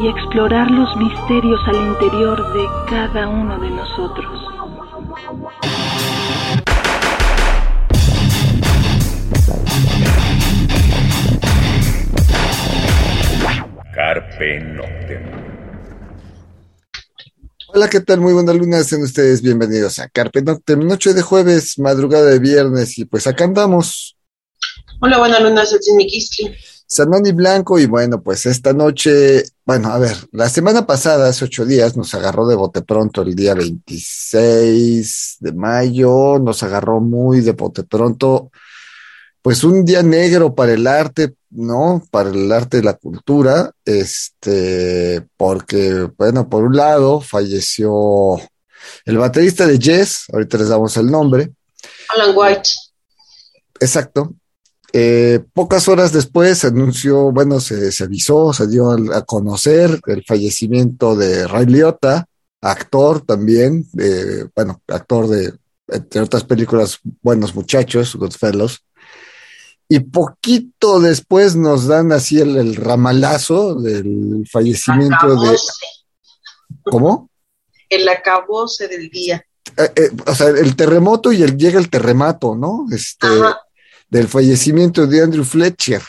y explorar los misterios al interior de cada uno de nosotros. Carpe Noctem. Hola, ¿qué tal? Muy buenas lunas, sean ustedes bienvenidos a Carpe Noctem, noche de jueves, madrugada de viernes, y pues acá andamos. Hola, buenas lunas, soy. Sanoni Blanco, y bueno, pues esta noche, bueno, a ver, la semana pasada, hace ocho días, nos agarró de bote pronto el día 26 de mayo, nos agarró muy de bote pronto, pues un día negro para el arte, ¿no? Para el arte y la cultura, este, porque, bueno, por un lado, falleció el baterista de Jazz, ahorita les damos el nombre. Alan White. Exacto, eh, pocas horas después se anunció, bueno, se, avisó, se dio a, conocer el fallecimiento de Ray Liotta, actor también, bueno, actor de, entre otras películas, Buenos Muchachos, Goodfellows. Y poquito después nos dan así el, ramalazo del fallecimiento de... ¿Cómo? El acabose del día. Eh, eh, o sea, el terremoto y el, llega el terremoto, ¿no? Este, del fallecimiento de Andrew Fletcher.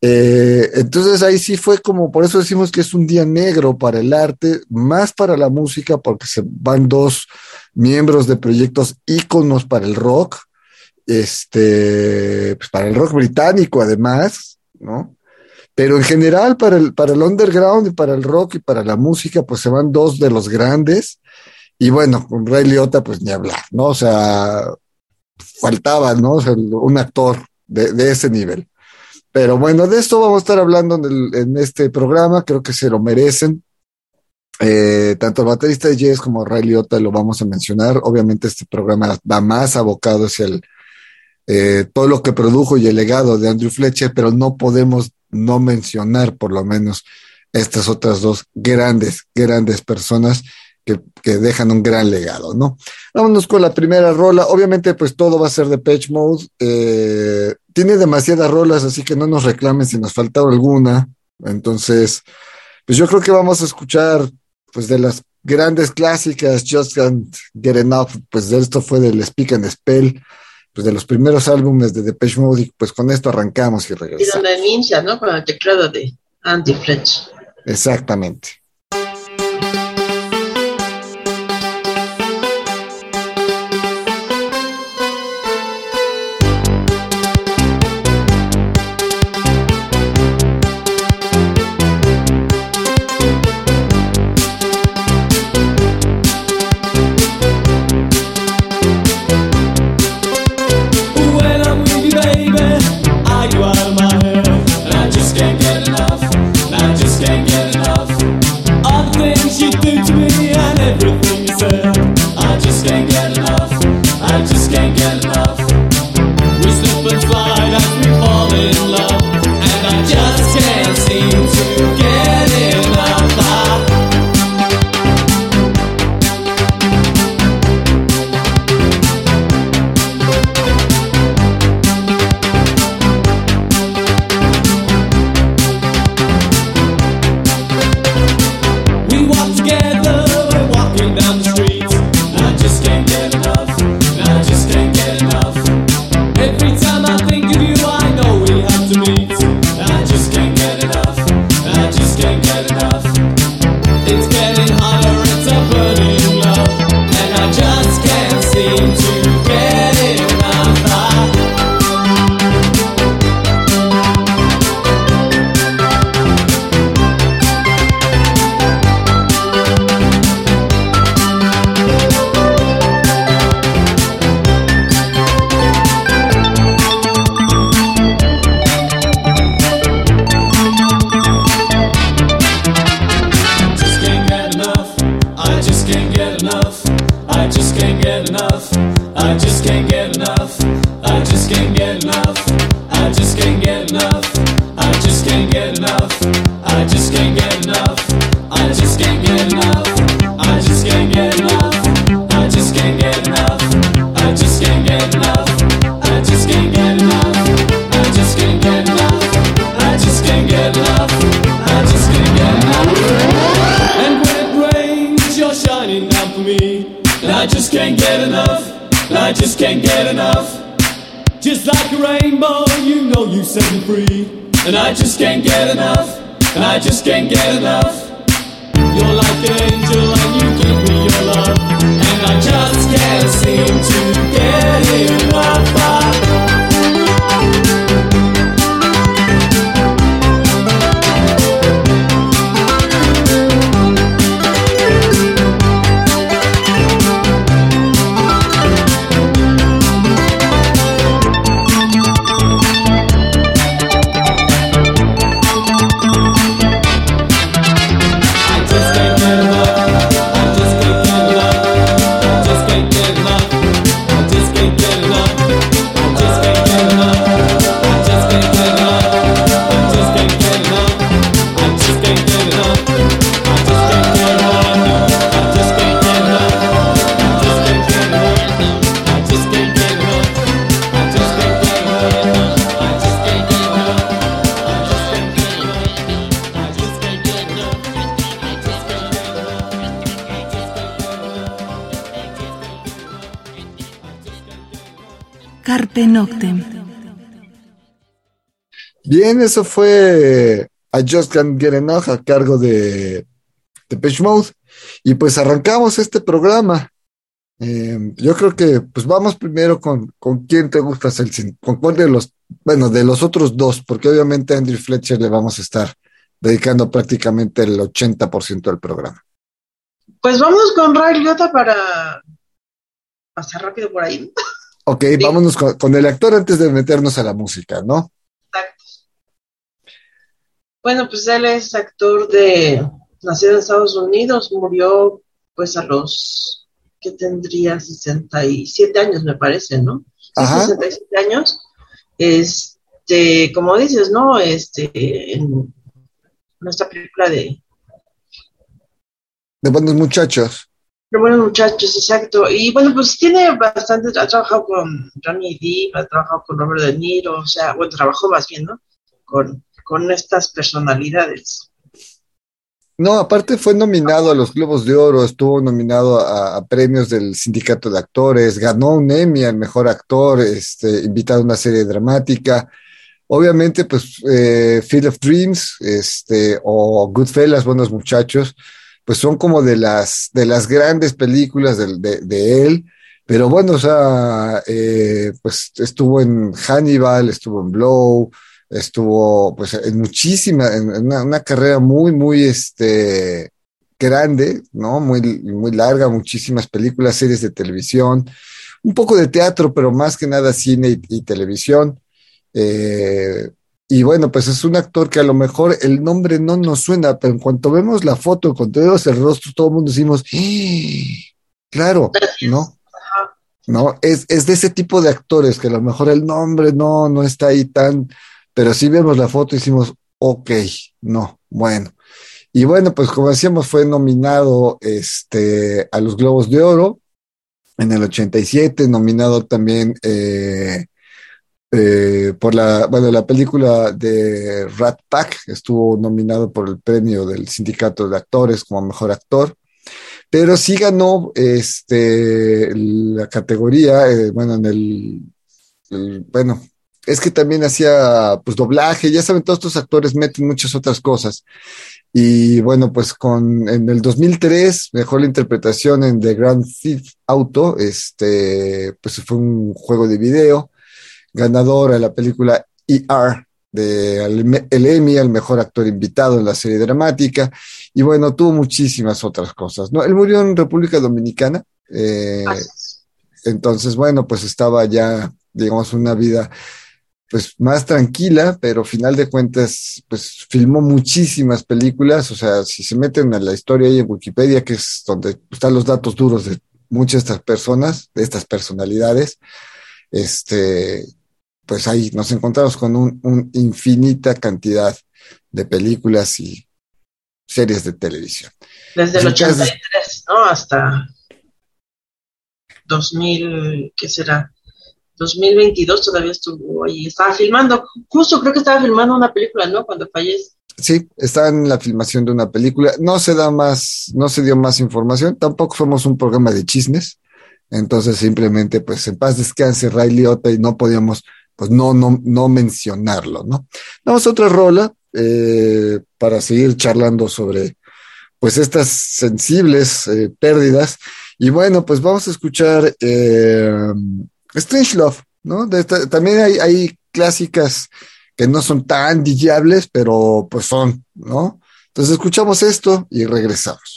Eh, entonces ahí sí fue como, por eso decimos que es un día negro para el arte, más para la música, porque se van dos miembros de proyectos íconos para el rock, este, pues para el rock británico además, ¿no? Pero en general para el, para el underground y para el rock y para la música, pues se van dos de los grandes. Y bueno, con Ray Liotta, pues ni hablar, ¿no? O sea, faltaba, ¿no? Un actor de, ese nivel. Pero bueno, de esto vamos a estar hablando en, este programa, creo que se lo merecen. Eh, tanto el baterista de jazz como Ray Liotta lo vamos a mencionar. Obviamente este programa va más abocado hacia el, eh, todo lo que produjo y el legado de Andrew Fletcher, pero no podemos no mencionar por lo menos estas otras dos grandes, grandes personas que, dejan un gran legado, ¿no? Vámonos con la primera rola. Obviamente, pues todo va a ser de Patch Mode. Eh, tiene demasiadas rolas, así que no nos reclamen si nos falta alguna. Entonces, pues yo creo que vamos a escuchar, pues de las grandes clásicas, Just Can't Get Enough, pues de esto fue del Speak and Spell, pues de los primeros álbumes de Depeche Mode, y pues con esto arrancamos y regresamos. Y donde inicia, ¿no? Con el teclado de Andy Fletch. Exactamente. Shining down for me. And I just can't get enough. And I just can't get enough. Just like a rainbow, you know you set me free. And I just can't get enough. And I just can't get enough. You're like an angel and you give me your love. And I just can't seem to get enough. Carpe Noctem. Bien, eso fue I Just Can't Get Enough a cargo de Depeche Mode. Y pues arrancamos este programa. Eh, yo creo que pues vamos primero con, con quién te gusta hacer, con cuál de los, bueno, de los otros dos, porque obviamente a Andrew Fletcher le vamos a estar dedicando prácticamente el 80% del programa. Pues vamos con Ray Liotta para pasar rápido por ahí. Ok, vámonos con, con el actor antes de meternos a la música, ¿no? Exacto. Bueno, pues él es actor de nacido en Estados Unidos, murió pues a los que tendría 67 años, me parece, ¿no? Ajá. 67 años. Este, como dices, ¿no? Este, en nuestra película de De buenos muchachos. De buenos muchachos, exacto. Y bueno, pues tiene bastante, ha trabajado con Johnny Depp, ha trabajado con Robert De Niro, o sea, bueno, trabajó más bien, ¿no? Con, con estas personalidades. No, aparte fue nominado a los Globos de Oro, estuvo nominado a, a premios del Sindicato de Actores, ganó un Emmy al mejor actor, este, invitado a una serie dramática. Obviamente, pues, eh, Field of Dreams, este, o Goodfellas, Buenos Muchachos, pues son como de las, de las grandes películas de, él. Pero bueno, o sea, eh, pues estuvo en Hannibal, estuvo en Blow, estuvo pues en muchísima, en, una, carrera muy, muy este, grande, ¿no? Muy, muy larga, muchísimas películas, series de televisión, un poco de teatro, pero más que nada cine y, y televisión. Eh, y bueno, pues es un actor que a lo mejor el nombre no nos suena, pero en cuanto vemos la foto, cuando vemos el rostro, todo el mundo decimos, ¡Ah! claro, ¿no? ¿no? Es, es de ese tipo de actores que a lo mejor el nombre no, no está ahí tan, pero si vemos la foto y decimos, ok, no, bueno. Y bueno, pues como decíamos, fue nominado este, a los Globos de Oro en el 87, nominado también eh, eh, por la, bueno, la película de Rat Pack, estuvo nominado por el premio del Sindicato de Actores como mejor actor pero sí ganó este, la categoría, eh, bueno, en el, bueno, es que también hacía pues doblaje, ya saben, todos estos actores meten muchas otras cosas. Y bueno, pues con, en el 2003, mejor la interpretación en The Grand Theft Auto, este, pues fue un juego de video, ganador a la película ER de el, el Emmy, al mejor actor invitado en la serie dramática, y bueno, tuvo muchísimas otras cosas, ¿no? Él murió en República Dominicana, eh, entonces, bueno, pues estaba ya, digamos, una vida pues más tranquila, pero final de cuentas, pues filmó muchísimas películas, o sea, si se meten a la historia ahí en Wikipedia, que es donde están los datos duros de muchas de estas personas, de estas personalidades, este, pues ahí nos encontramos con un, un infinita cantidad de películas y series de televisión. Desde el Así que es- 83, ¿no? Hasta 2000, ¿qué será? 2022 todavía estuvo ahí. Estaba filmando, justo creo que estaba filmando una película, ¿no? Cuando fallece. Sí, está en la filmación de una película. No se da más, no se dio más información. Tampoco somos un programa de chismes. Entonces simplemente, pues en paz descanse Ray Liotta y no podíamos, pues no, no, no mencionarlo, ¿no? Vamos a otra rola eh, para seguir charlando sobre, pues estas sensibles eh, pérdidas. Y bueno, pues vamos a escuchar eh, Strange Love, ¿no? También hay, hay clásicas que no son tan dillables, pero pues son, ¿no? Entonces escuchamos esto y regresamos.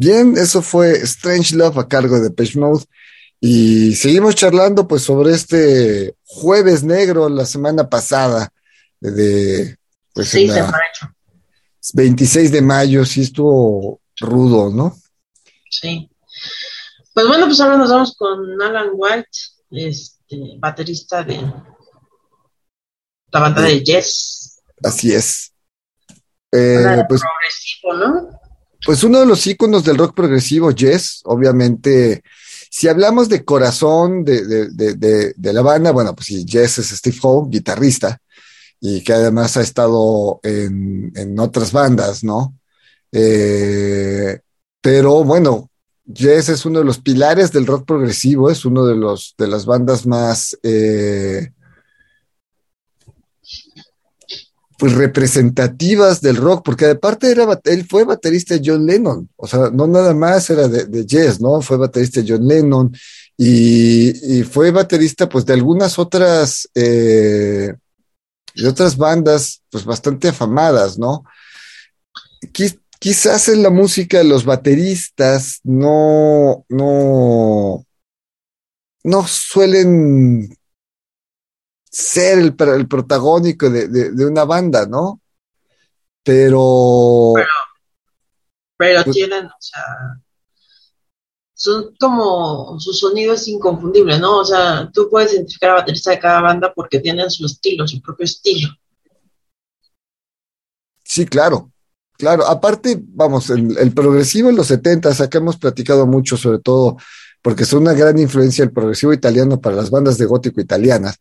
Bien, eso fue Strange Love a cargo de Page Mode. Y seguimos charlando pues sobre este jueves negro la semana pasada de pues en 6 de la mayo. 26 de mayo, sí estuvo rudo, ¿no? Sí. Pues bueno, pues ahora nos vamos con Alan White. Este, baterista de la banda de Yes. Así es. Eh, pues, progresivo, ¿no? Pues uno de los íconos del rock progresivo, Jess, obviamente, si hablamos de corazón de, de, de, la banda, bueno, pues sí, Jess es Steve Howe, guitarrista, y que además ha estado en, en otras bandas, ¿no? Eh, pero bueno, Jess es uno de los pilares del rock progresivo, es uno de los de las bandas más eh, pues representativas del rock, porque aparte era él fue baterista John Lennon, o sea, no nada más era de, de Jess, ¿no? Fue baterista John Lennon y, fue baterista pues de algunas otras eh, de otras bandas pues bastante afamadas, ¿no? Quiz- quizás en la música los bateristas no, no, no suelen ser el, el protagónico de, de- de una banda, ¿no? Pero, Pero Pues- tienen, o sea, son como, su sonido es inconfundible, ¿no? O sea, tú puedes identificar a baterista de cada banda porque tienen su estilo, su propio estilo. sí, claro, claro. Aparte, vamos, el, el progresivo en los 70, acá hemos platicado mucho, sobre todo porque es una gran influencia el progresivo italiano para las bandas de gótico italianas.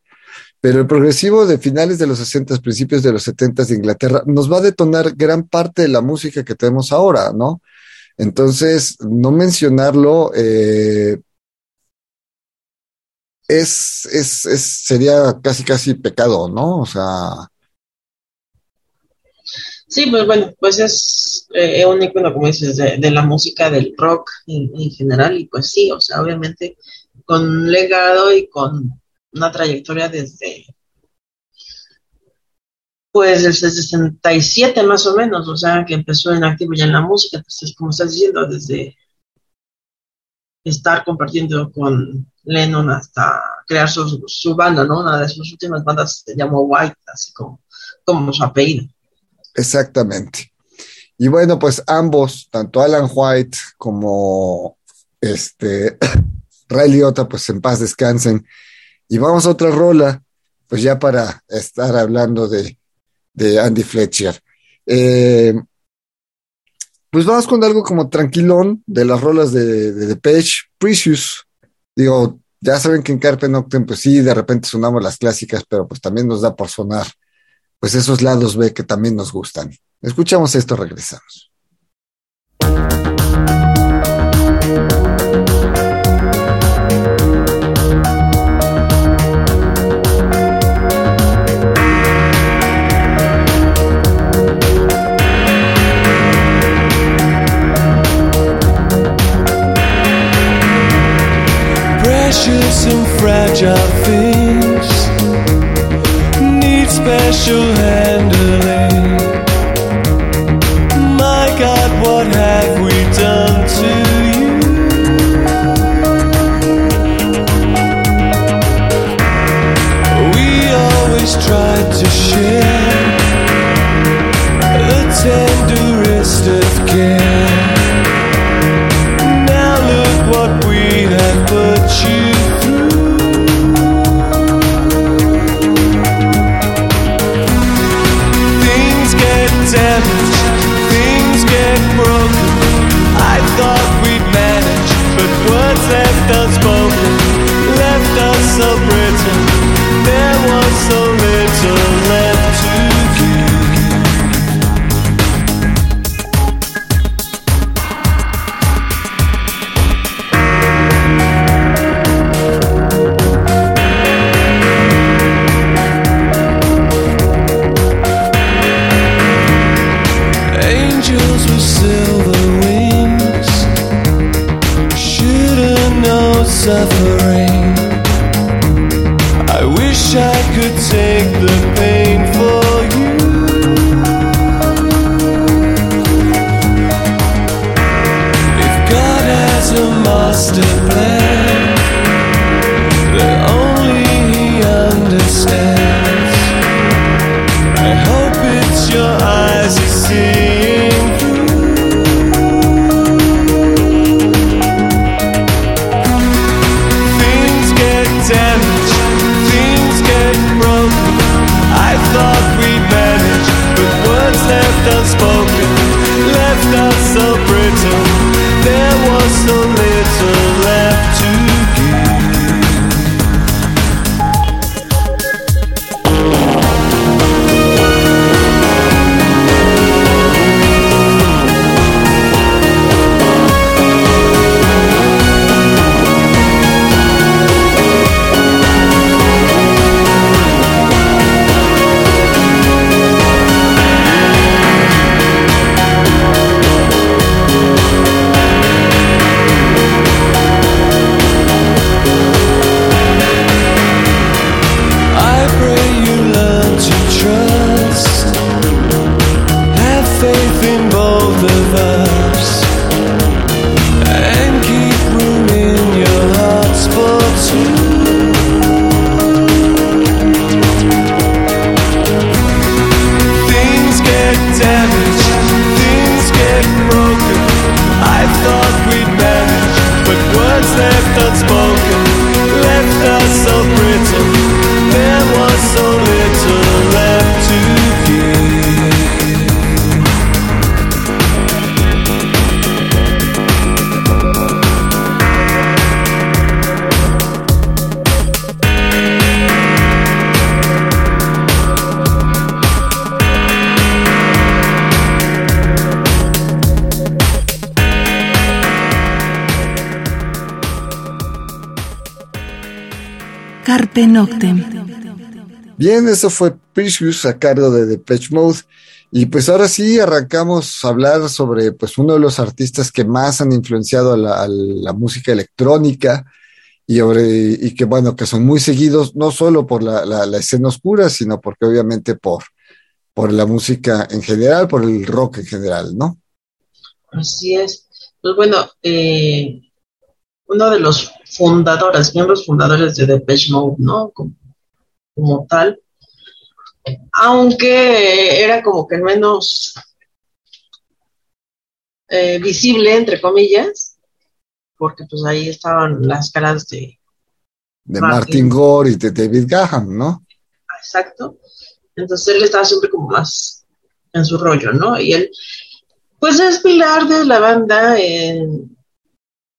Pero el progresivo de finales de los 60, principios de los 70 de Inglaterra, nos va a detonar gran parte de la música que tenemos ahora, ¿no? Entonces, no mencionarlo eh, es, es, es, sería casi, casi pecado, ¿no? O sea, Sí, pues bueno, pues es eh, un icono, como dices, de, de la música del rock en, en general, y pues sí, o sea, obviamente con legado y con una trayectoria desde, pues desde el 67 más o menos, o sea, que empezó en activo ya en la música, entonces, como estás diciendo, desde estar compartiendo con Lennon hasta crear su, su banda, ¿no? Una de sus últimas bandas se llamó White, así como, como su apellido. Exactamente. Y bueno, pues ambos, tanto Alan White como este Ray Liotta, pues en paz descansen. Y vamos a otra rola, pues ya para estar hablando de, de Andy Fletcher. Eh, pues vamos con algo como tranquilón de las rolas de, de Depeche, Precious. Digo, ya saben que en Carpe Noctem, pues sí, de repente sonamos las clásicas, pero pues también nos da por sonar pues esos lados B que también nos gustan. Escuchamos esto, regresamos. Fragile things need special handling. left us so brittle. There was so little. Noctem. Bien, eso fue Precious a cargo de Depeche Mode. Y pues ahora sí arrancamos a hablar sobre pues uno de los artistas que más han influenciado a la, a la música electrónica y, y, que bueno, que son muy seguidos no solo por la, la, la, escena oscura, sino porque obviamente por, por la música en general, por el rock en general, ¿no? Así es. Pues bueno, eh, uno de los fundadores, miembros fundadores de Depeche Mode, ¿no? Como, como tal, aunque era como que menos eh, visible, entre comillas, porque pues ahí estaban las caras de... De Martin, Martin Gore y de David Gahan, ¿no? Exacto. Entonces él estaba siempre como más en su rollo, ¿no? Y él, pues es pilar de la banda en,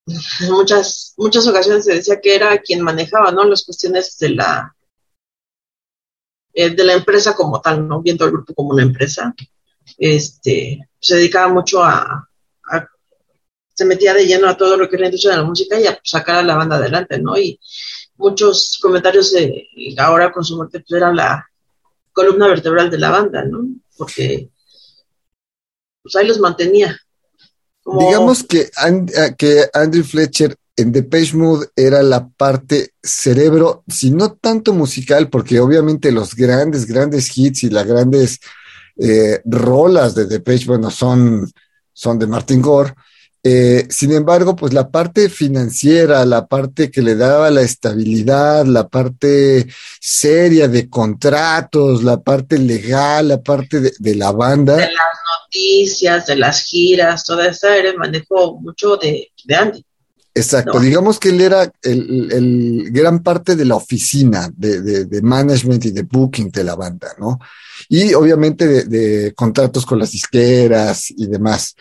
en muchas, muchas ocasiones se decía que era quien manejaba, ¿no? Las cuestiones de la eh, de la empresa como tal, ¿no? Viendo el grupo como una empresa. Este, se dedicaba mucho a, se metía de lleno a todo lo que era la de la música y a sacar a la banda adelante, ¿no? Y muchos comentarios de ahora con su muerte pues era la columna vertebral de la banda, ¿no? Porque pues ahí los mantenía. Digamos que, and, que Andrew Fletcher en Depeche Mode era la parte cerebro, si no tanto musical, porque obviamente los grandes, grandes hits y las grandes eh, rolas de Depeche, bueno, son, son de Martin Gore. Eh, sin embargo, pues la parte financiera, la parte que le daba la estabilidad, la parte seria de contratos, la parte legal, la parte de, la banda. De las noticias, de las giras, toda esa era el manejo mucho de, de Andy. Exacto, no. digamos que él era el, el, gran parte de la oficina de, de, de, management y de booking de la banda, ¿no? Y obviamente de, de contratos con las disqueras y demás.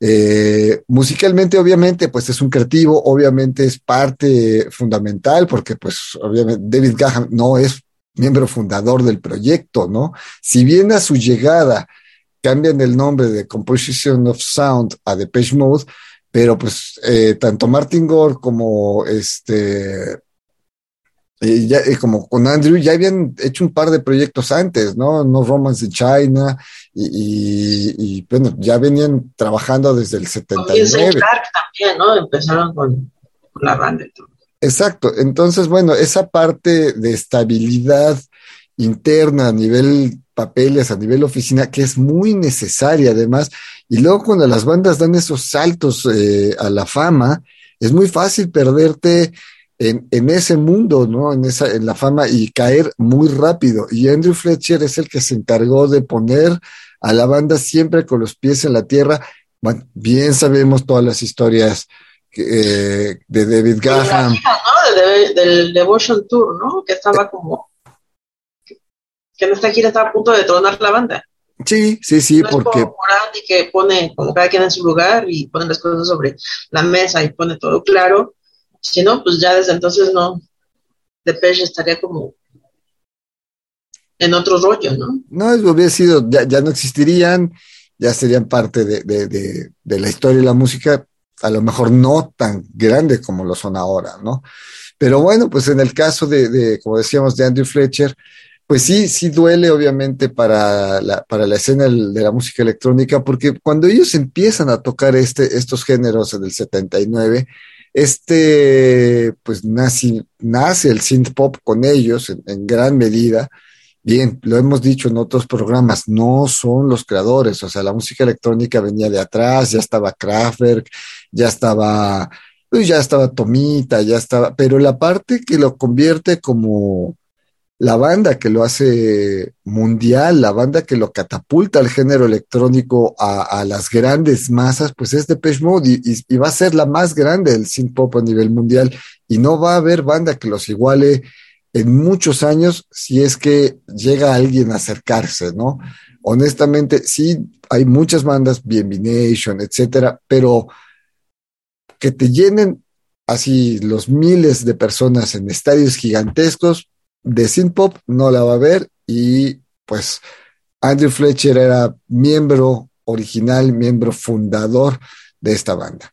Eh, musicalmente, obviamente, pues es un creativo, obviamente es parte fundamental, porque pues obviamente David Gahan no es miembro fundador del proyecto, ¿no? Si bien a su llegada cambian el nombre de Composition of Sound a Depeche Mode, pero pues eh, tanto Martin Gore como este eh, ya, eh, como con Andrew ya habían hecho un par de proyectos antes, ¿no? No Romance in China y, y, y bueno, ya venían trabajando desde el 79. Con Clark también, ¿no? Empezaron con, con la banda. Exacto, entonces bueno, esa parte de estabilidad interna a nivel papeles, a nivel oficina, que es muy necesaria además, y luego cuando las bandas dan esos saltos eh, a la fama, es muy fácil perderte en, en, ese mundo, ¿no? En, esa, en la fama y caer muy rápido. Y Andrew Fletcher es el que se encargó de poner a la banda siempre con los pies en la tierra. Bueno, bien sabemos todas las historias eh, de David Gahan. ¿no? De, del Devotion Tour, ¿no? Que estaba como... Que en esta gira estaba a punto de tronar la banda. Sí, sí, sí, no porque. Es como Andy que pone como cada quien en su lugar y pone las cosas sobre la mesa y pone todo claro. Si no, pues ya desde entonces no. Depeche estaría como en otro rollo, ¿no? No, hubiera sido, ya, ya no existirían, ya serían parte de, de, de, de, la historia y la música, a lo mejor no tan grande como lo son ahora, ¿no? Pero bueno, pues en el caso de, de como decíamos, de Andrew Fletcher, pues sí, sí duele obviamente para la, para la escena de la música electrónica, porque cuando ellos empiezan a tocar este, estos géneros en el 79, este, pues nace, nace el synth pop con ellos en, gran medida. Bien, lo hemos dicho en otros programas, no son los creadores, o sea, la música electrónica venía de atrás, ya estaba Kraftwerk, ya estaba, pues ya estaba Tomita, ya estaba, pero la parte que lo convierte como la banda que lo hace mundial, la banda que lo catapulta al género electrónico a, las grandes masas, pues es Depeche Mode y, va a ser la más grande del synth pop a nivel mundial y no va a haber banda que los iguale en muchos años si es que llega alguien a acercarse, ¿no? Honestamente, sí, hay muchas bandas, BNB Nation, etcétera, pero que te llenen así los miles de personas en estadios gigantescos, de synth pop no la va a ver y pues Andrew Fletcher era miembro original, miembro fundador de esta banda.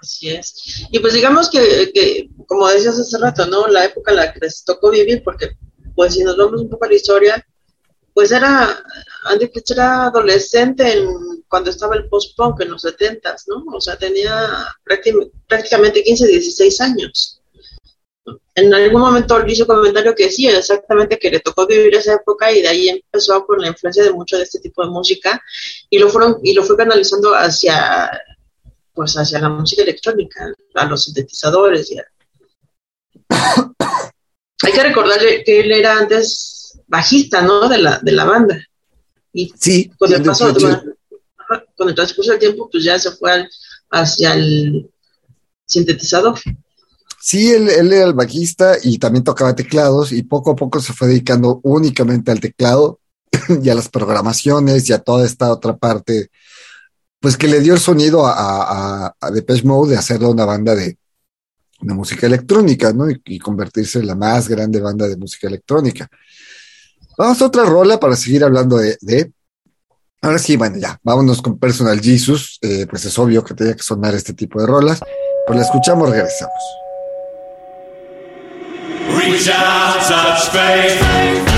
Así es. Y pues digamos que, que, como decías hace rato, ¿no? La época en la que les tocó vivir, porque pues si nos vamos un poco a la historia, pues era, Andy Fitch era adolescente en, cuando estaba el post-punk en los 70 ¿no? O sea, tenía prácticamente 15, 16 años. En algún momento hizo un comentario que sí, exactamente que le tocó vivir esa época y de ahí empezó con la influencia de mucho de este tipo de música y lo fueron y lo fue canalizando hacia pues hacia la música electrónica, a los sintetizadores. Hay que recordarle que él era antes bajista, ¿no? De la, de la banda. Y sí, con el, paso, con el transcurso del tiempo, pues ya se fue hacia el sintetizador. Sí, él, él, era el bajista y también tocaba teclados y poco a poco se fue dedicando únicamente al teclado y a las programaciones y a toda esta otra parte, pues que le dio el sonido a, a, a Depeche Mode de hacerlo una banda de, música electrónica, ¿no? Y, convertirse en la más grande banda de música electrónica. Vamos a otra rola para seguir hablando de, de... Ahora sí, bueno, ya, vámonos con Personal Jesus. Eh, pues es obvio que tenía que sonar este tipo de rolas. Pues la escuchamos, regresamos. shout such faith.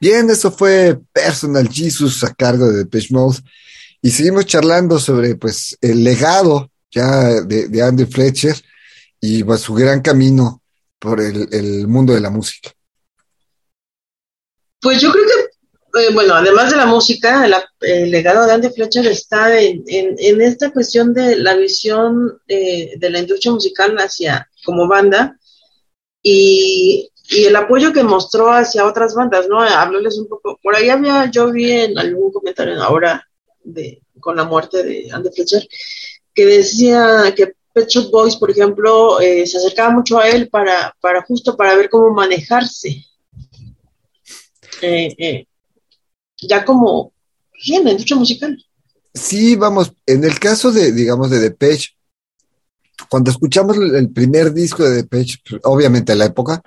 Bien, eso fue Personal Jesus a cargo de Depeche Mode. Y seguimos charlando sobre pues, el legado ya de, Andy Fletcher y pues, su gran camino por el, mundo de la música. Pues yo creo que, eh, bueno, además de la música, la, el legado de Andy Fletcher está en, esta cuestión de la visión eh, de la industria musical hacia como banda y y el apoyo que mostró hacia otras bandas, ¿no? Hablarles un poco, por ahí había, yo vi en algún comentario ahora de, con la muerte de Andy Fletcher, que decía que Pet Shop Boys, por ejemplo, eh, se acercaba mucho a él para, para justo para ver cómo manejarse. Eh, eh, ya como en la industria musical. Sí, vamos, en el caso de, digamos, de Depeche, cuando escuchamos el primer disco de Depeche, obviamente a la época,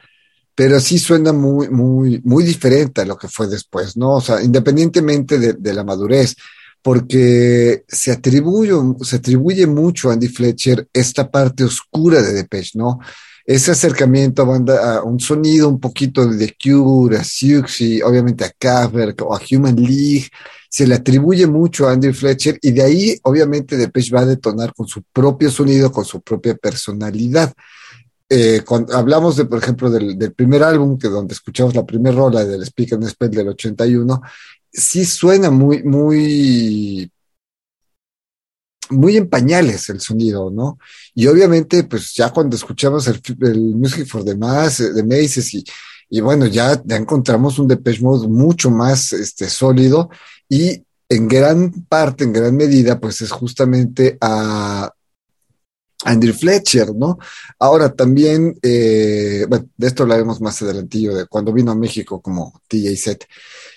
pero sí suena muy, muy, muy diferente a lo que fue después, ¿no? O sea, independientemente de, de la madurez, porque se atribuye, se atribuye mucho a Andy Fletcher esta parte oscura de Depeche, ¿no? Ese acercamiento a, banda, a un sonido un poquito de The Cure, a Siouxsie, obviamente a Kraftwerk o a Human League, se le atribuye mucho a Andy Fletcher y de ahí obviamente Depeche va a detonar con su propio sonido, con su propia personalidad. Eh, hablamos de, por ejemplo, del, del primer álbum, que donde escuchamos la primera rola del Speak and Spell del 81, sí suena muy, muy, muy en pañales el sonido, ¿no? Y obviamente, pues ya cuando escuchamos el, el Music for the Mass, de Maces y, y bueno, ya, ya encontramos un Depeche Mode mucho más este, sólido y en gran parte, en gran medida, pues es justamente a Andrew Fletcher, ¿no? Ahora también, eh, bueno, de esto hablaremos más adelantillo, de cuando vino a México como DJ set.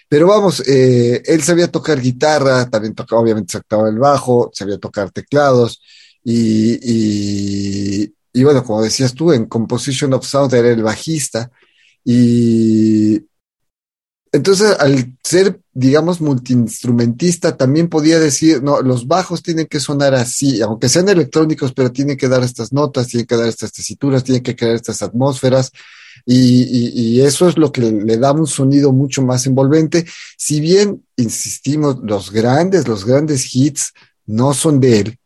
Pero vamos, eh, él sabía tocar guitarra, también tocaba, obviamente sacaba el bajo, sabía tocar teclados y, y, y bueno, como decías tú, en Composition of Sound era el bajista y entonces al ser, digamos, multiinstrumentista, también podía decir, no, los bajos tienen que sonar así, aunque sean electrónicos, pero tienen que dar estas notas, tienen que dar estas tesituras, tienen que crear estas atmósferas. Y, y, y, eso es lo que le da un sonido mucho más envolvente. Si bien, insistimos, los grandes, los grandes hits no son de él,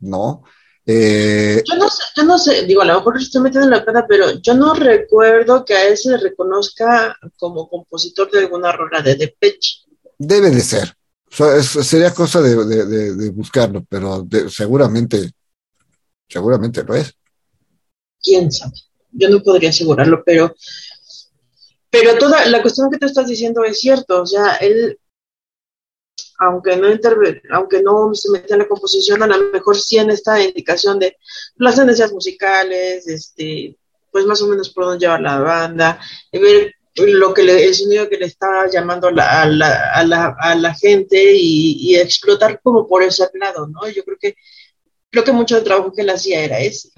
¿no? Eh, yo no sé, yo no sé, digo, a lo mejor estoy metiendo en la cara, pero yo no recuerdo que a él se le reconozca como compositor de alguna rola de Depeche. Debe de ser. O sea, es, sería cosa de, de, de, de buscarlo, pero seguramente, seguramente lo es. Quién sabe yo no podría asegurarlo, pero, pero toda la cuestión que tú estás diciendo es cierto, o sea, él, aunque no aunque no se mete en la composición, a lo mejor sí en esta indicación de las tendencias musicales, este, pues más o menos por dónde lleva la banda, ver lo que le, el sonido que le está llamando la, a, la, a, la, a la gente y, y, explotar como por ese lado, ¿no? Yo creo que creo que mucho del trabajo que él hacía era ese.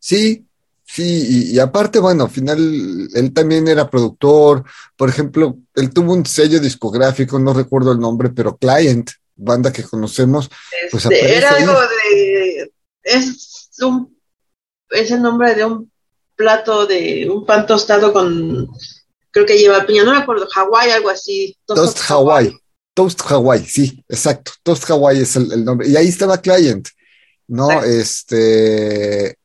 Sí, Sí, y, y, aparte, bueno, al final él también era productor. Por ejemplo, él tuvo un sello discográfico, no recuerdo el nombre, pero Client, banda que conocemos, pues este, era algo de. Es, un, es el nombre de un plato de un pan tostado con. Creo que lleva piña, no me acuerdo, Hawái, algo así. Toast, Toast Hawaii. Toast Hawaii, sí, exacto. Toast Hawaii es el, el, nombre. Y ahí estaba Client, ¿no? Exacto. Este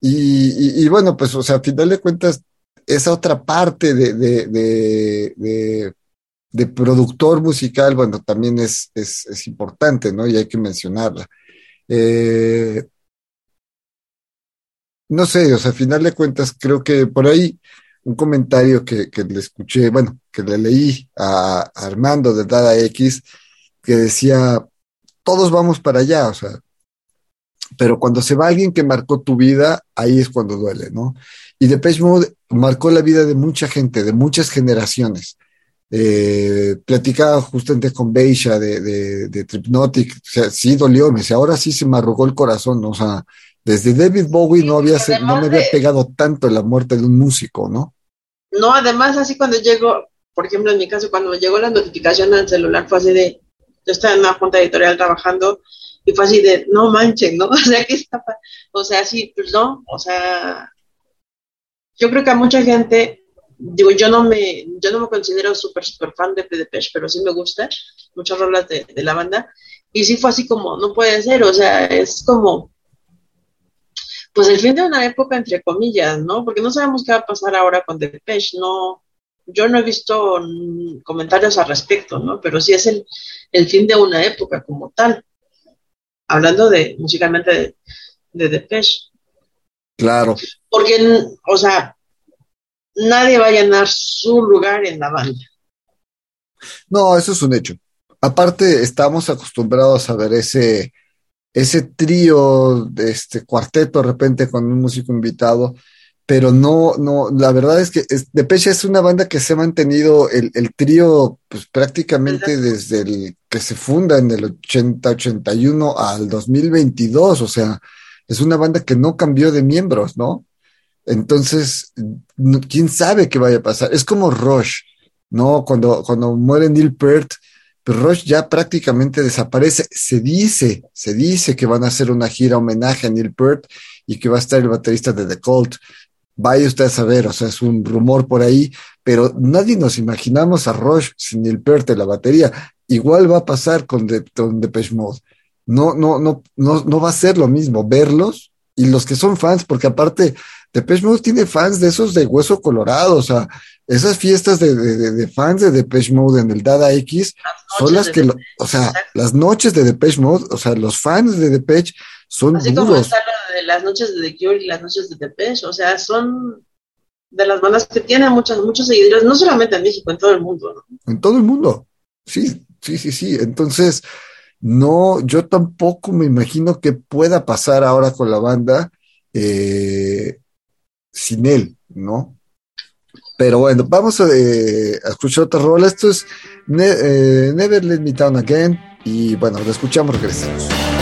y, bueno, pues, o sea, a final de cuentas, esa otra parte de, de, de, productor musical, bueno, también es, es, importante, ¿no? Y hay que mencionarla. Eh, no sé, o sea, a final de cuentas, creo que por ahí un comentario que, que le escuché, bueno, que le leí a Armando de Dada X, que decía, todos vamos para allá, o sea, pero cuando se va alguien que marcó tu vida, ahí es cuando duele, ¿no? Y Depeche Mode marcó la vida de mucha gente, de muchas generaciones. Eh, platicaba justamente con Beisha de, de, de, Tripnotic, o sea, sí dolió, me decía, ahora sí se me arrugó el corazón, ¿no? o sea, desde David Bowie no, había, no me había pegado tanto la muerte de un músico, ¿no? No, además, así cuando llegó, por ejemplo, en mi caso, cuando me llegó la notificación al celular, fue así de, yo estaba en una junta editorial trabajando, y fue así de, no manchen, ¿no? O sea, ¿qué está O sea, sí, pues no, o sea, yo creo que a mucha gente digo, yo no me, yo no me considero súper, súper fan de Depeche, pero sí me gusta muchas rolas de, la banda. Y sí fue así como, no puede ser, o sea, es como, pues el fin de una época, entre comillas, ¿no? Porque no sabemos qué va a pasar ahora con Depeche, no, yo no he visto comentarios al respecto, ¿no? Pero sí es el, el fin de una época como tal. Hablando de, musicalmente, de, de Depeche. Claro. Porque, o sea, nadie va a llenar su lugar en la banda. No, eso es un hecho. Aparte, estamos acostumbrados a ver ese, ese trío, este cuarteto de repente con un músico invitado, pero no, no, la verdad es que Depeche es una banda que se ha mantenido el, el trío pues prácticamente desde el que se funda en el 80-81 al 2022, o sea, es una banda que no cambió de miembros, ¿no? Entonces, quién sabe qué vaya a pasar. Es como Rush, ¿no? Cuando, cuando muere Neil Peart, pues Rush ya prácticamente desaparece. Se dice, se dice que van a hacer una gira homenaje a Neil Peart y que va a estar el baterista de The Cult. Vaya usted a saber, o sea, es un rumor por ahí, pero nadie nos imaginamos a Rush sin Neil Peart en la batería. Igual va a pasar con, The, con Depeche Mode. No, no, no, no, no va a ser lo mismo verlos y los que son fans, porque aparte Depeche Mode tiene fans de esos de hueso colorado, o sea, esas fiestas de, de- de- de fans de Depeche Mode en el Dada X son las que, de- lo- o sea, las noches de Depeche Mode, o sea, los fans de Depeche son Así duros. De las noches de The Cure y las noches de Depeche, o sea, son de las bandas que tienen muchos, muchos seguidores, no solamente en México, en todo el mundo, ¿no? en todo el mundo. Sí, sí, sí, sí. Entonces, no, yo tampoco me imagino que pueda pasar ahora con la banda eh, sin él, ¿no? Pero bueno, vamos a, eh, escuchar otra rola. Esto es eh, Never Let Me Down Again. Y bueno, lo escuchamos, regresamos.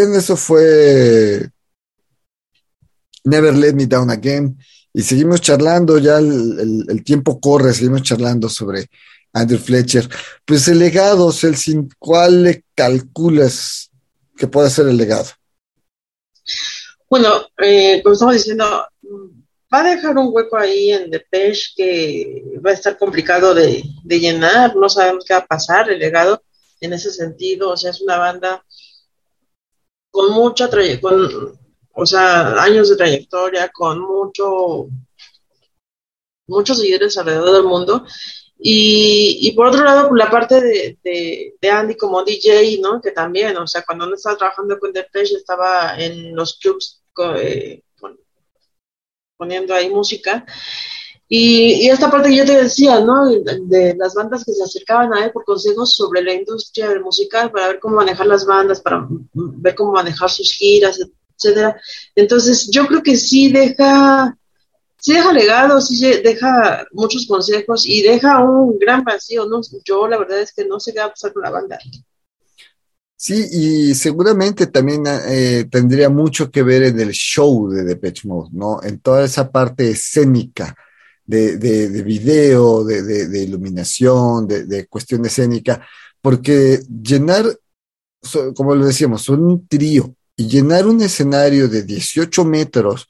Eso fue Never Let Me Down Again. Y seguimos charlando, ya el, tiempo corre, seguimos charlando sobre Andrew Fletcher. Pues el legado, Celsin, ¿cuál le calculas que puede ser el legado? Bueno, eh, como estamos diciendo, va a dejar un hueco ahí en Depeche que va a estar complicado de llenar, no sabemos qué va a pasar, el legado en ese sentido, o sea, es una banda con mucha trayectoria, o sea, años de trayectoria, con mucho, muchos seguidores alrededor del mundo. Y, y por otro lado, pues, la parte de, de, Andy como DJ, ¿no? Que también, o sea, cuando no estaba trabajando con Depeche, estaba en los clubs eh, pon- poniendo ahí música. Y, esta parte que yo te decía, ¿no? De, las bandas que se acercaban a él por consejos sobre la industria musical, para ver cómo manejar las bandas, para ver cómo manejar sus giras, etcétera. Entonces, yo creo que sí deja, sí deja legado, sí deja muchos consejos y deja un gran vacío, ¿no? Yo la verdad es que no sé qué va a pasar con la banda. Sí, y seguramente también eh, tendría mucho que ver en el show de Depeche Mode, ¿no? En toda esa parte escénica de, de, de video, de, de, iluminación, de, cuestión escénica, porque llenar, como lo decíamos, son un trío, y llenar un escenario de 18 metros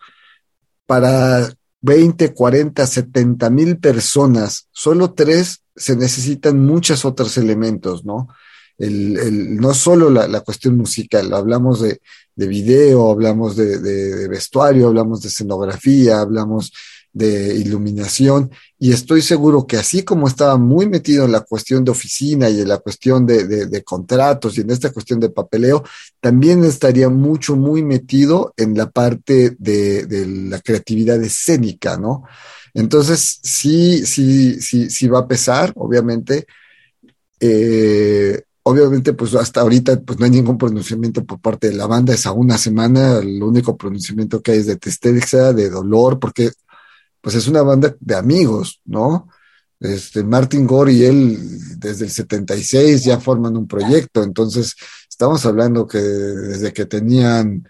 para 20, 40, 70 mil personas, solo tres, se necesitan muchos otros elementos, ¿no? el, el, no solo la, la, cuestión musical, hablamos de, de video, hablamos de, de, vestuario, hablamos de escenografía, hablamos de iluminación, y estoy seguro que así como estaba muy metido en la cuestión de oficina y en la cuestión de, de contratos y en esta cuestión de papeleo, también estaría mucho, muy metido en la parte de, la creatividad escénica, ¿no? Entonces, sí, sí, sí, sí va a pesar, obviamente. Eh, Obviamente, pues hasta ahorita pues no hay ningún pronunciamiento por parte de la banda, es a una semana, el único pronunciamiento que hay es de tristeza, de dolor, porque pues es una banda de amigos, ¿no? Este, Martin Gore y él desde el 76 ya forman un proyecto, entonces estamos hablando que desde que tenían,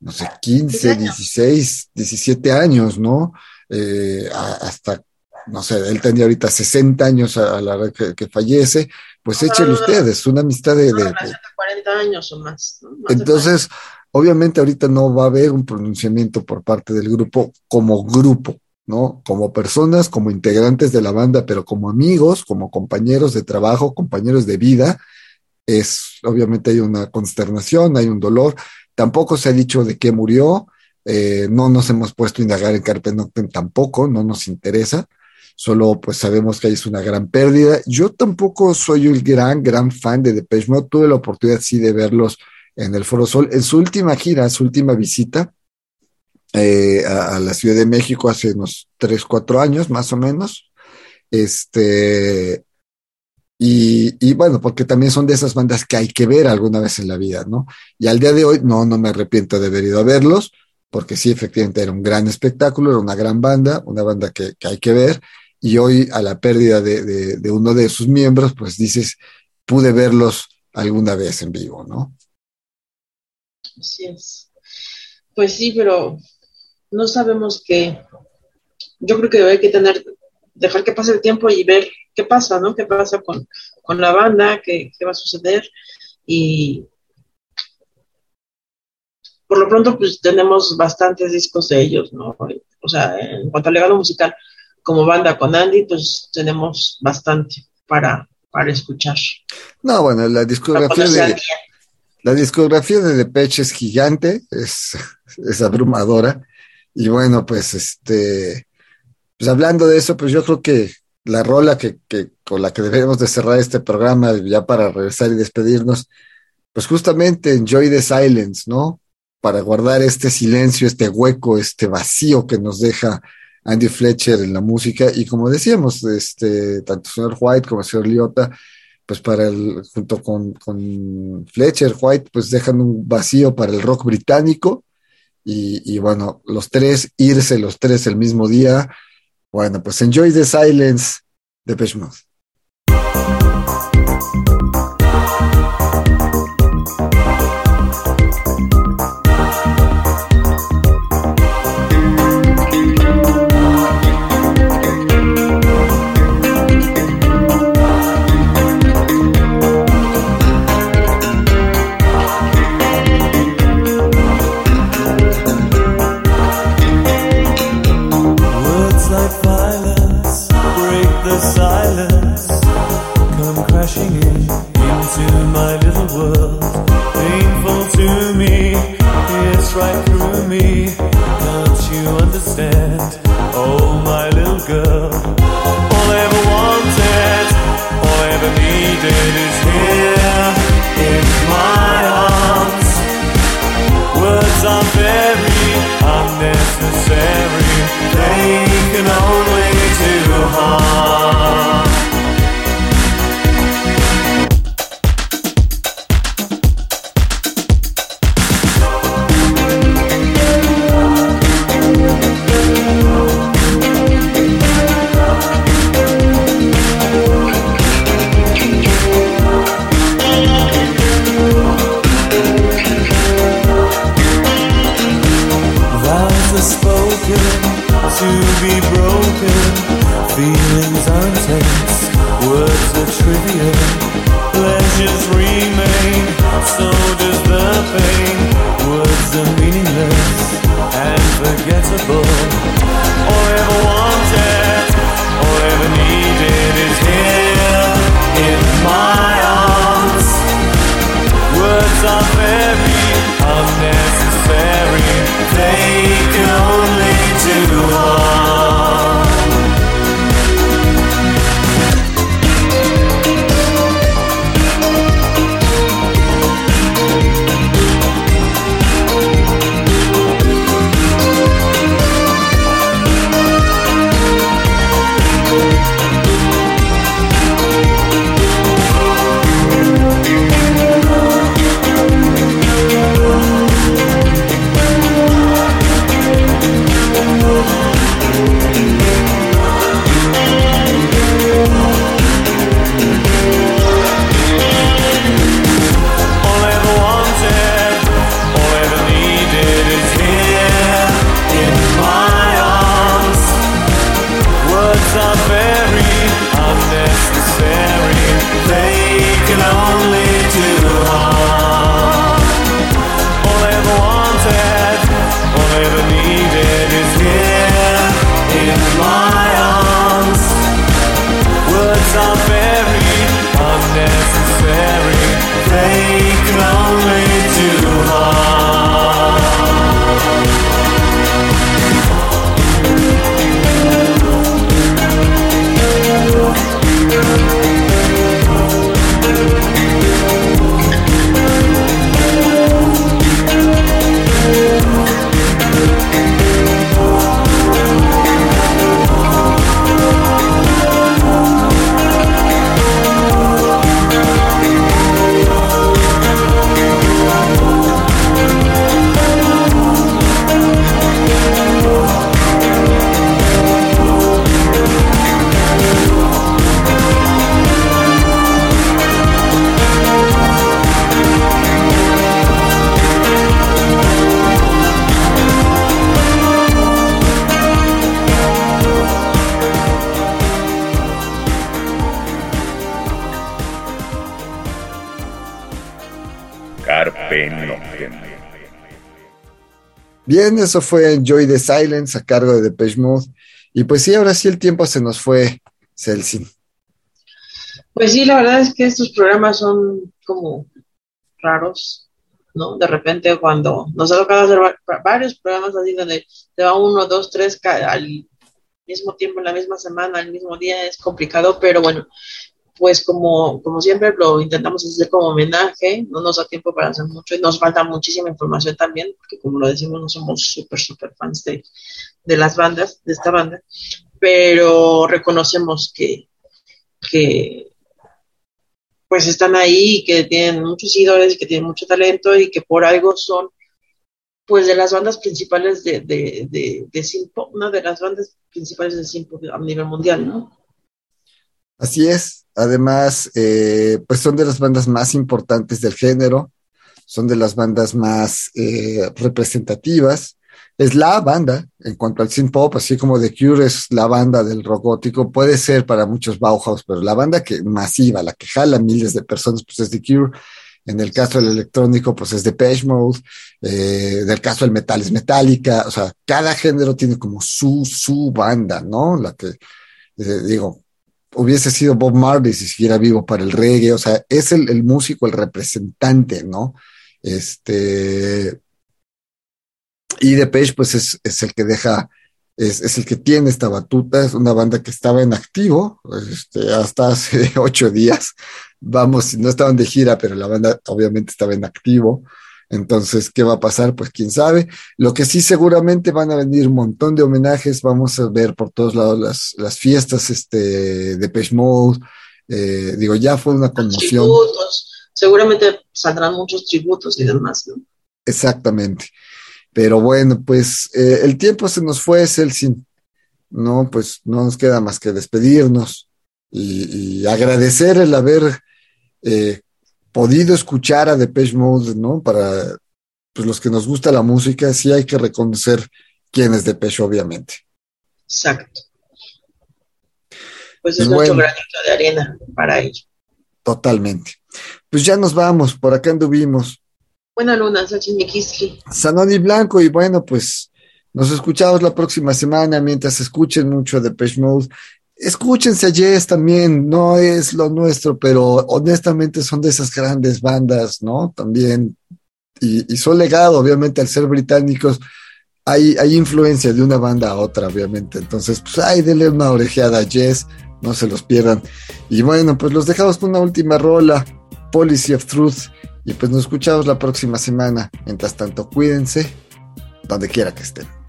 no sé, 15, 16, 17 años, ¿no? Eh, hasta, no sé, él tenía ahorita 60 años a, la hora que, que fallece, pues échenle ustedes, una amistad de... de, de 40 años o más. ¿no? más entonces, obviamente ahorita no va a haber un pronunciamiento por parte del grupo como grupo, ¿no? Como personas, como integrantes de la banda, pero como amigos, como compañeros de trabajo, compañeros de vida, es, obviamente hay una consternación, hay un dolor. Tampoco se ha dicho de qué murió, eh, no nos hemos puesto a indagar en Carpe tampoco, no nos interesa solo pues sabemos que es una gran pérdida. Yo tampoco soy el gran, gran fan de Depeche Mode, tuve la oportunidad sí de verlos en el Foro Sol, en su última gira, su última visita eh, a, la Ciudad de México hace unos 3, 4 años más o menos. Este, y, y, bueno, porque también son de esas bandas que hay que ver alguna vez en la vida, ¿no? Y al día de hoy, no, no me arrepiento de haber ido a verlos, porque sí, efectivamente era un gran espectáculo, era una gran banda, una banda que, que hay que ver, y hoy a la pérdida de, de, de, uno de sus miembros, pues dices, pude verlos alguna vez en vivo, ¿no? Así es. Pues sí, pero no sabemos qué. Yo creo que hay que tener, dejar que pase el tiempo y ver qué pasa, ¿no? ¿Qué pasa con, con la banda? ¿Qué, ¿Qué va a suceder? Y por lo pronto, pues tenemos bastantes discos de ellos, ¿no? O sea, en cuanto al legado musical, como banda con Andy, pues tenemos bastante para, para escuchar. No, bueno, la discografía de la discografía de Depeche es gigante, es, es abrumadora. Y bueno, pues este, pues hablando de eso, pues yo creo que la rola que, que con la que debemos de cerrar este programa, ya para regresar y despedirnos, pues justamente Enjoy the Silence, ¿no? Para guardar este silencio, este hueco, este vacío que nos deja Andy Fletcher en la música y como decíamos, este, tanto el señor White como el señor Liotta, pues para el, junto con, con Fletcher, White, pues dejan un vacío para el rock británico y, bueno, los tres, irse los tres el mismo día, bueno, pues enjoy the silence de Mode. day. Pleasures remain, so Eso fue Enjoy the Silence a cargo de Depeche Mode. Y pues sí, ahora sí el tiempo se nos fue, Celsin. Pues sí, la verdad es que estos programas son como raros, ¿no? De repente cuando nos ha tocado hacer va- varios programas así donde te va uno, dos, tres al mismo tiempo, en la misma semana, al mismo día, es complicado, pero bueno, pues como, como siempre lo intentamos hacer como homenaje, no nos da tiempo para hacer mucho y nos falta muchísima información también, porque como lo decimos, no somos súper, súper fans de, de las bandas, de esta banda, pero reconocemos que, que pues están ahí y que tienen muchos seguidores y que tienen mucho talento y que por algo son pues de las bandas principales de, de, de, de synth-pop, una de las bandas principales de synth-pop a nivel mundial, ¿no? Así es. Además, eh, pues son de las bandas más importantes del género, son de las bandas más eh, representativas. Es la banda en cuanto al synth pop, así como The Cure es la banda del rock puede ser para muchos Bauhaus, pero la banda que masiva, la que jala miles de personas, pues es The Cure. En el caso del electrónico, pues es Depeche Mode. Eh, del caso del metal es Metallica. O sea, cada género tiene como su, su banda, ¿no? La que, digo, hubiese sido Bob Marley si siguiera vivo para el reggae, o sea, es el, el músico, el representante, ¿no? Este, y Depeche, pues es, es el que deja es, es, el que tiene esta batuta, es una banda que estaba en activo este, hasta hace ocho días. Vamos, no estaban de gira, pero la banda obviamente estaba en activo. Entonces, ¿qué va a pasar? Pues quién sabe. Lo que sí seguramente van a venir un montón de homenajes, vamos a ver por todos lados las, las fiestas este, de Mode. Eh, digo, ya fue una conmoción. Tributos. Seguramente saldrán muchos tributos y demás, ¿no? Exactamente. Pero bueno, pues eh, el tiempo se nos fue, Celsin. No, pues no nos queda más que despedirnos y, y agradecer el haber eh, podido escuchar a Depeche Mode, ¿no? Para pues, los que nos gusta la música, sí hay que reconocer quién es Depeche, obviamente. Exacto. Pues es bueno, nuestro granito de arena para ello. Totalmente. Pues ya nos vamos, por acá anduvimos. Buena luna, Xochimilquistli. Sanoni Blanco, y bueno, pues nos escuchamos la próxima semana mientras escuchen mucho de Depeche Mode. Escúchense a Yes también, no es lo nuestro, pero honestamente son de esas grandes bandas, ¿no? También, y, son legado, obviamente, al ser británicos, hay, hay influencia de una banda a otra, obviamente. Entonces, pues, ay, denle una orejeada a Yes, no se los pierdan. Y bueno, pues los dejamos con una última rola, Policy of Truth, y pues nos escuchamos la próxima semana. Mientras tanto, cuídense, donde quiera que estén.